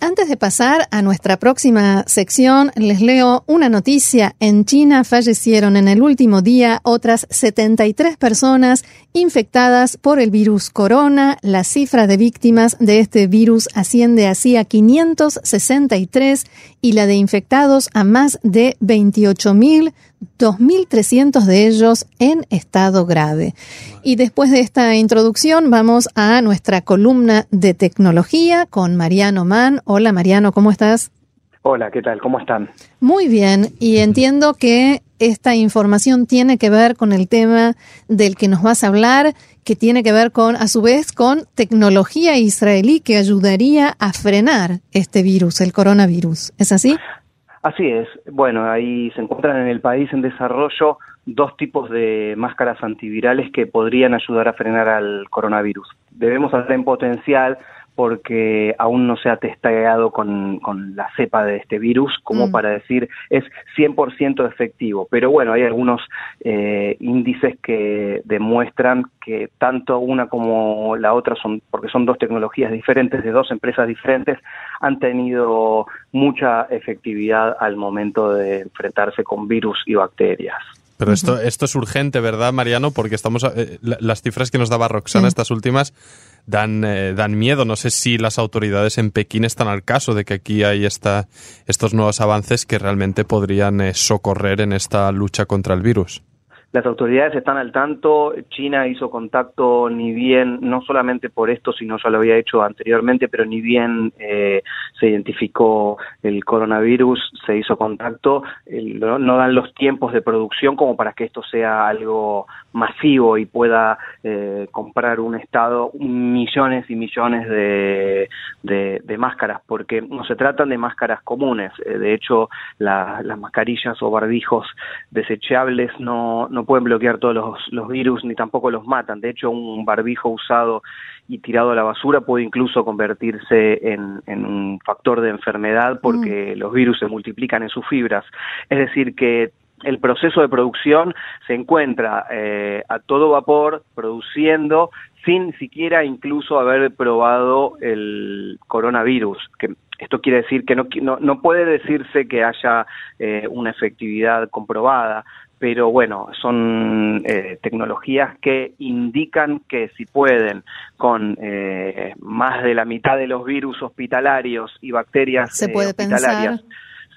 Antes de pasar a nuestra próxima sección, les leo una noticia. En China fallecieron en el último día otras 73 personas infectadas por el virus corona. La cifra de víctimas de este virus asciende así a 563 y la de infectados a más de 28.000 2.300 de ellos en estado grave. Y después de esta introducción vamos a nuestra columna de tecnología con Mariano Mann. Hola Mariano, ¿cómo estás? Hola, ¿qué tal? ¿Cómo están? Muy bien, y entiendo que esta información tiene que ver con el tema del que nos vas a hablar, que tiene que ver con, a su vez, con tecnología israelí que ayudaría a frenar este virus, el coronavirus. ¿Es así? Así es. Bueno, ahí se encuentran en el país en desarrollo dos tipos de máscaras antivirales que podrían ayudar a frenar al coronavirus. Debemos hacer en potencial porque aún no se ha testeado con, la cepa de este virus como mm. para decir es 100% efectivo. Pero bueno, hay algunos eh, índices que demuestran que tanto una como la otra son, porque son dos tecnologías diferentes de dos empresas diferentes, han tenido mucha efectividad al momento de enfrentarse con virus y bacterias. Pero esto, esto es urgente, ¿verdad, Mariano? Porque estamos eh, las cifras que nos daba Roxana, estas últimas, dan, eh, dan miedo. No sé si las autoridades en Pekín están al caso de que aquí hay esta, estos nuevos avances que realmente podrían eh, socorrer en esta lucha contra el virus. Las autoridades están al tanto, China hizo contacto ni bien, no solamente por esto, sino ya lo había hecho anteriormente, pero ni bien eh, se identificó el coronavirus, se hizo contacto, no dan los tiempos de producción como para que esto sea algo masivo y pueda eh, comprar un Estado millones y millones de, de, máscaras, porque no se tratan de máscaras comunes, eh, de hecho las mascarillas o barbijos desechables no no pueden bloquear todos los, virus ni tampoco los matan. De hecho, un barbijo usado y tirado a la basura puede incluso convertirse en, un factor de enfermedad porque mm. los virus se multiplican en sus fibras. Es decir, que el proceso de producción se encuentra eh, a todo vapor produciendo sin siquiera incluso haber probado el coronavirus, que esto quiere decir que no, no, puede decirse que haya eh, una efectividad comprobada, pero bueno, son eh, tecnologías que indican que si pueden con eh, más de la mitad de los virus hospitalarios y bacterias ¿Se puede hospitalarias,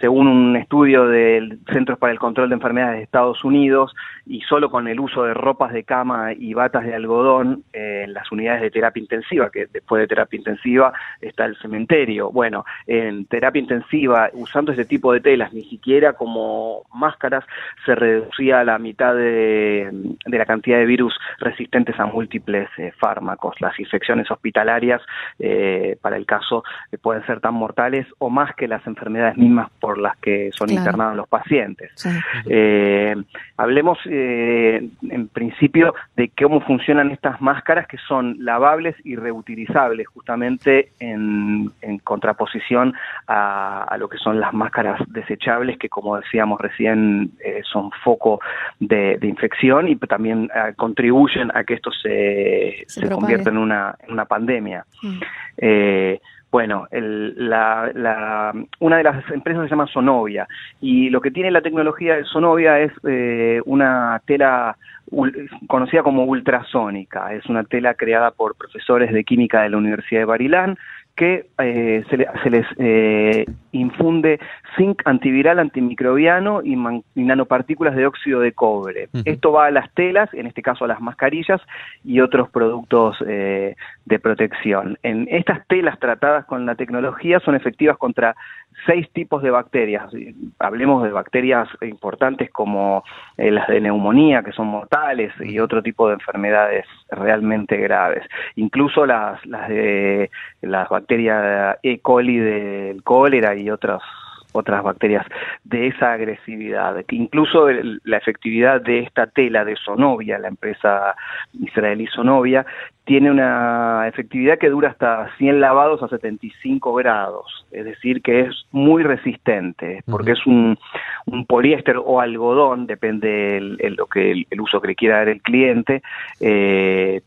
según un estudio del Centros para el Control de Enfermedades de Estados Unidos, y solo con el uso de ropas de cama y batas de algodón eh, en las unidades de terapia intensiva, que después de terapia intensiva está el cementerio. Bueno, en terapia intensiva, usando ese tipo de telas, ni siquiera como máscaras, se reducía la mitad de, la cantidad de virus resistentes a múltiples eh, fármacos. Las infecciones hospitalarias, eh, para el caso, pueden ser tan mortales o más que las enfermedades mismas por las que son internados los pacientes. hablemos eh, en principio de cómo funcionan estas máscaras que son lavables y reutilizables, justamente en, contraposición a, lo que son las máscaras desechables, que como decíamos recién eh, son foco de, infección y también eh, contribuyen a que esto se, se, convierta en una, una pandemia. Mm. Bueno, la, una de las empresas se llama Sonovia y lo que tiene la tecnología de Sonovia es eh, una tela conocida como ultrasónica. Es una tela creada por profesores de química de la Universidad de Barilán que eh, se, les eh, infunde zinc antiviral, antimicrobiano y, nanopartículas de óxido de cobre. Esto va a las telas, en este caso a las mascarillas y otros productos eh, de protección. En estas telas tratadas con la tecnología son efectivas contra seis tipos de bacterias. Hablemos de bacterias importantes como las de neumonía, que son mortales, y otro tipo de enfermedades realmente graves. Incluso las, las de las bacterias E. coli del cólera y otras otras bacterias de esa agresividad. Incluso la efectividad de esta tela de Sonovia, la empresa israelí Sonovia, tiene una efectividad que dura hasta 100 lavados a 75 grados, es decir, que es muy resistente, porque es un, un poliéster o algodón, depende el, lo que el, uso que le quiera dar el cliente, eh,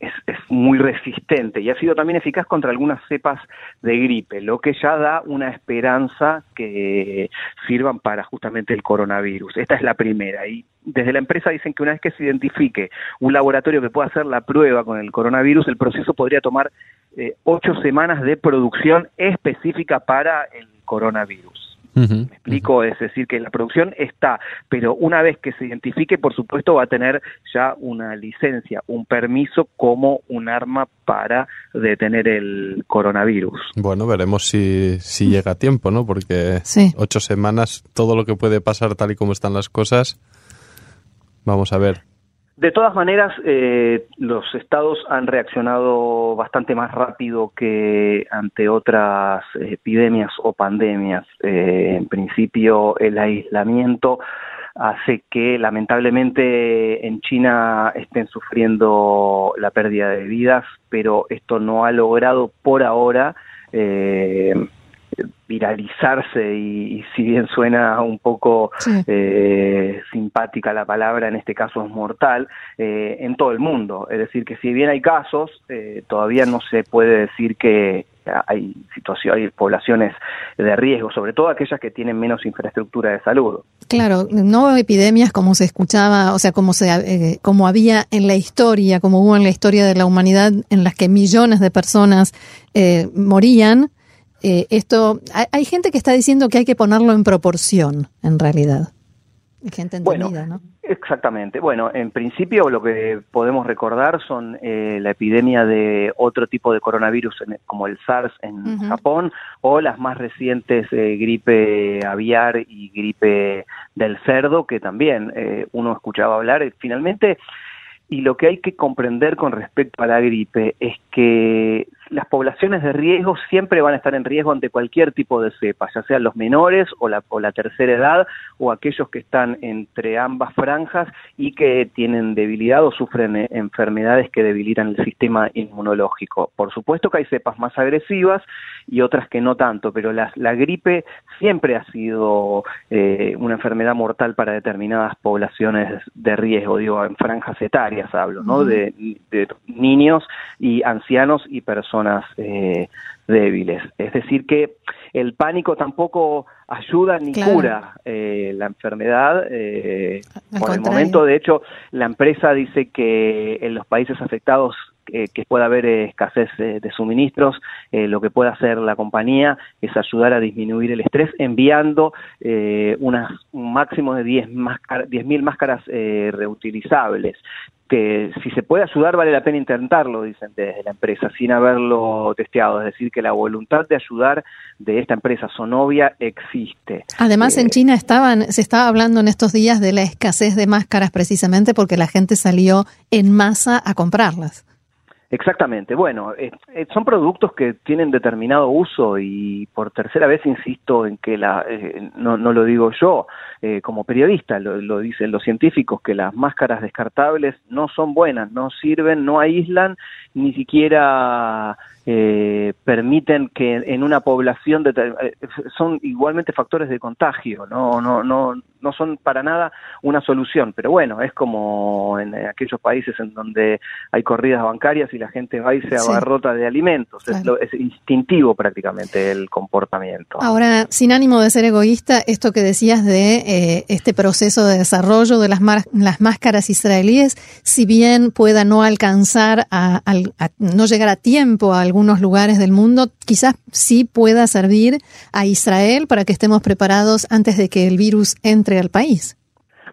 es, muy resistente y ha sido también eficaz contra algunas cepas de gripe, lo que ya da una esperanza que sirvan para justamente el coronavirus. Esta es la primera y desde la empresa dicen que una vez que se identifique un laboratorio que pueda hacer la prueba con el coronavirus, el proceso podría tomar eh, ocho semanas de producción específica para el coronavirus. Me explico, es decir, que la producción está, pero una vez que se identifique, por supuesto, va a tener ya una licencia, un permiso como un arma para detener el coronavirus. Bueno, veremos si, si llega a tiempo, ¿no? Porque ocho semanas, todo lo que puede pasar tal y como están las cosas, vamos a ver. De todas maneras, eh, los estados han reaccionado bastante más rápido que ante otras epidemias o pandemias. Eh, en principio, el aislamiento hace que lamentablemente en China estén sufriendo la pérdida de vidas, pero esto no ha logrado por ahora eh, viralizarse y, si bien suena un poco eh, simpática la palabra, en este caso es mortal, eh, en todo el mundo. Es decir, que si bien hay casos, eh, todavía no se puede decir que hay situaciones, hay poblaciones de riesgo, sobre todo aquellas que tienen menos infraestructura de salud. Claro, no epidemias como se escuchaba, o sea, como se, como había en la historia, como hubo en la historia de la humanidad, en las que millones de personas morían eh, esto, hay, gente que está diciendo que hay que ponerlo en proporción, en realidad. Gente entendida, ¿no? Exactamente. Bueno, en principio lo que podemos recordar son eh, la epidemia de otro tipo de coronavirus como el SARS en Japón o las más recientes eh, gripe aviar y gripe del cerdo que también uno escuchaba hablar. Finalmente, y lo que hay que comprender con respecto a la gripe es que las poblaciones de riesgo siempre van a estar en riesgo ante cualquier tipo de cepa, ya sean los menores o la, o la tercera edad o aquellos que están entre ambas franjas y que tienen debilidad o sufren eh, enfermedades que debilitan el sistema inmunológico. Por supuesto que hay cepas más agresivas y otras que no tanto, pero la, la gripe siempre ha sido eh, una enfermedad mortal para determinadas poblaciones de riesgo, digo, en franjas etarias hablo, ¿no? de, de niños y ancianos y personas eh, débiles. Es decir, que el pánico tampoco ayuda ni cura eh, la enfermedad. Eh, por el momento, de hecho, la empresa dice que en los países afectados que pueda haber escasez de suministros, lo que puede hacer la compañía es ayudar a disminuir el estrés enviando unas, un máximo de 10.000 10 máscaras reutilizables que si se puede ayudar vale la pena intentarlo, dicen desde la empresa, sin haberlo testeado. Es decir, que la voluntad de ayudar de esta empresa Sonovia existe. Además, en eh, China estaban, se estaba hablando en estos días de la escasez de máscaras precisamente porque la gente salió en masa a comprarlas. Exactamente. Bueno, eh, eh, son productos que tienen determinado uso y por tercera vez insisto en que la, eh, no, lo digo yo como periodista, lo, dicen los científicos, que las máscaras descartables no son buenas, no sirven, no aíslan, ni siquiera eh, permiten que en una población de, eh, son igualmente factores de contagio, no, no, no, no son para nada una solución, pero bueno, es como en aquellos países en donde hay corridas bancarias y la gente va y se abarrota de alimentos, es, es, instintivo prácticamente el comportamiento. Ahora, sin ánimo de ser egoísta, esto que decías de eh, este proceso de desarrollo de las, las máscaras israelíes, si bien pueda no alcanzar a, a no llegar a tiempo a algunos lugares del mundo, quizás sí pueda servir a Israel para que estemos preparados antes de que el virus entre al país.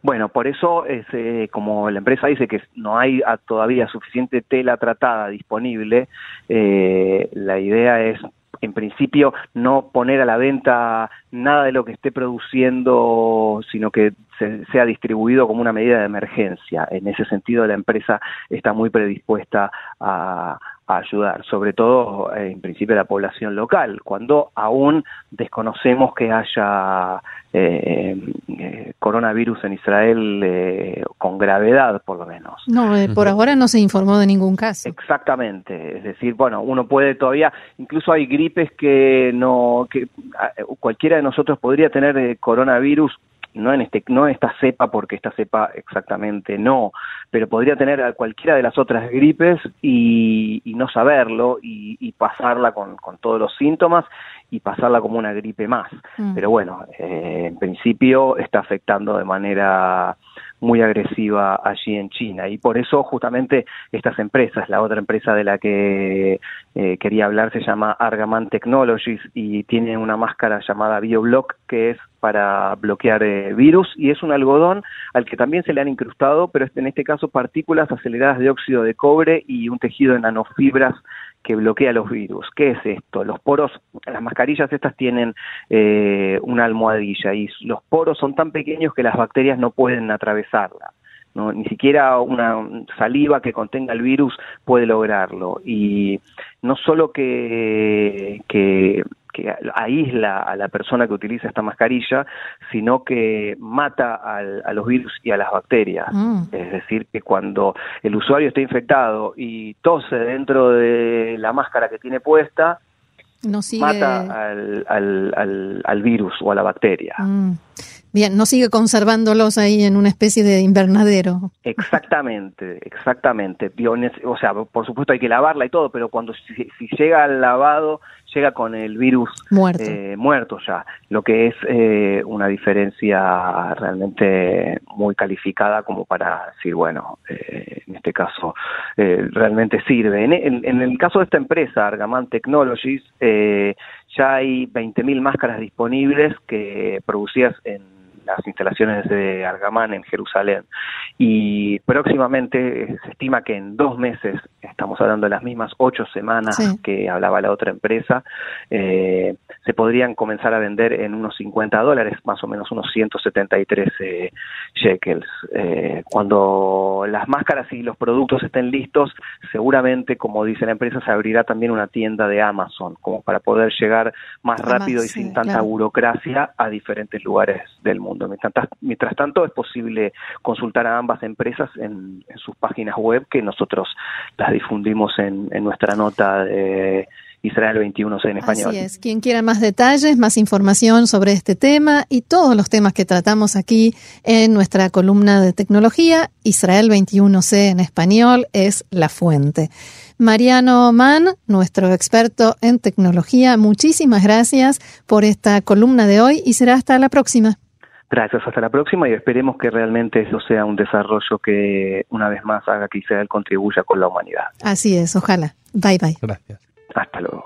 Bueno, por eso, es, eh, como la empresa dice que no hay todavía suficiente tela tratada disponible, eh, la idea es en principio no poner a la venta nada de lo que esté produciendo, sino que sea distribuido como una medida de emergencia. En ese sentido, la empresa está muy predispuesta a, ayudar, sobre todo eh, en principio la población local, cuando aún desconocemos que haya eh, eh, coronavirus en Israel con gravedad, por lo menos. No, por ahora no se informó de ningún caso. Exactamente, es decir, bueno, uno puede todavía, incluso hay gripes que no, que cualquiera de nosotros podría tener coronavirus no en este, no esta cepa, porque esta cepa exactamente no, pero podría tener a cualquiera de las otras gripes y, no saberlo y, pasarla con, con, todos los síntomas y pasarla como una gripe más. Mm. Pero bueno, eh, en principio está afectando de manera muy agresiva allí en China. Y por eso justamente estas empresas, la otra empresa de la que eh, quería hablar se llama Argaman Technologies y tiene una máscara llamada BioBlock que es para bloquear eh, virus y es un algodón al que también se le han incrustado, pero en este caso partículas aceleradas de óxido de cobre y un tejido de nanofibras que bloquea los virus. ¿Qué es esto? Los poros, las mascarillas estas tienen eh, una almohadilla y los poros son tan pequeños que las bacterias no pueden atravesarla. Ni siquiera una saliva que contenga el virus puede lograrlo. Y no solo que que aísla a la persona que utiliza esta mascarilla, sino que mata a los virus y a las bacterias. Mm. Es decir, que cuando el usuario está infectado y tose dentro de la máscara que tiene puesta, mata al, virus o a la bacteria. Mm. Bien, no sigue conservándolos ahí en una especie de invernadero. Exactamente, exactamente. O sea, por supuesto hay que lavarla y todo, pero cuando si, llega al lavado, llega con el virus muerto, eh, muerto ya, lo que es eh, una diferencia realmente muy calificada como para decir, bueno, eh, en este caso realmente sirve. En, en, el caso de esta empresa, Argaman Technologies, ya hay 20.000 máscaras disponibles que producidas en las instalaciones de Argamán en Jerusalén. Y próximamente se estima que en dos meses, estamos hablando de las mismas ocho semanas que hablaba la otra empresa, eh, se podrían comenzar a vender en unos 50 dólares, más o menos unos 173 eh, shekels. Eh, cuando las máscaras y los productos estén listos, seguramente, como dice la empresa, se abrirá también una tienda de Amazon, como para poder llegar más rápido y sin tanta burocracia a diferentes lugares del mundo. Mientras, tanto, es posible consultar a ambas empresas en, sus páginas web, que nosotros las difundimos en, nuestra nota de Israel 21C en español. Así es. Quien quiera más detalles, más información sobre este tema y todos los temas que tratamos aquí en nuestra columna de tecnología, Israel 21C en español es la fuente. Mariano Mann, nuestro experto en tecnología, muchísimas gracias por esta columna de hoy y será hasta la próxima. Gracias, hasta la próxima y esperemos que realmente eso sea un desarrollo que una vez más haga que Israel contribuya con la humanidad. Así es, ojalá. Bye bye. Gracias. Hasta luego.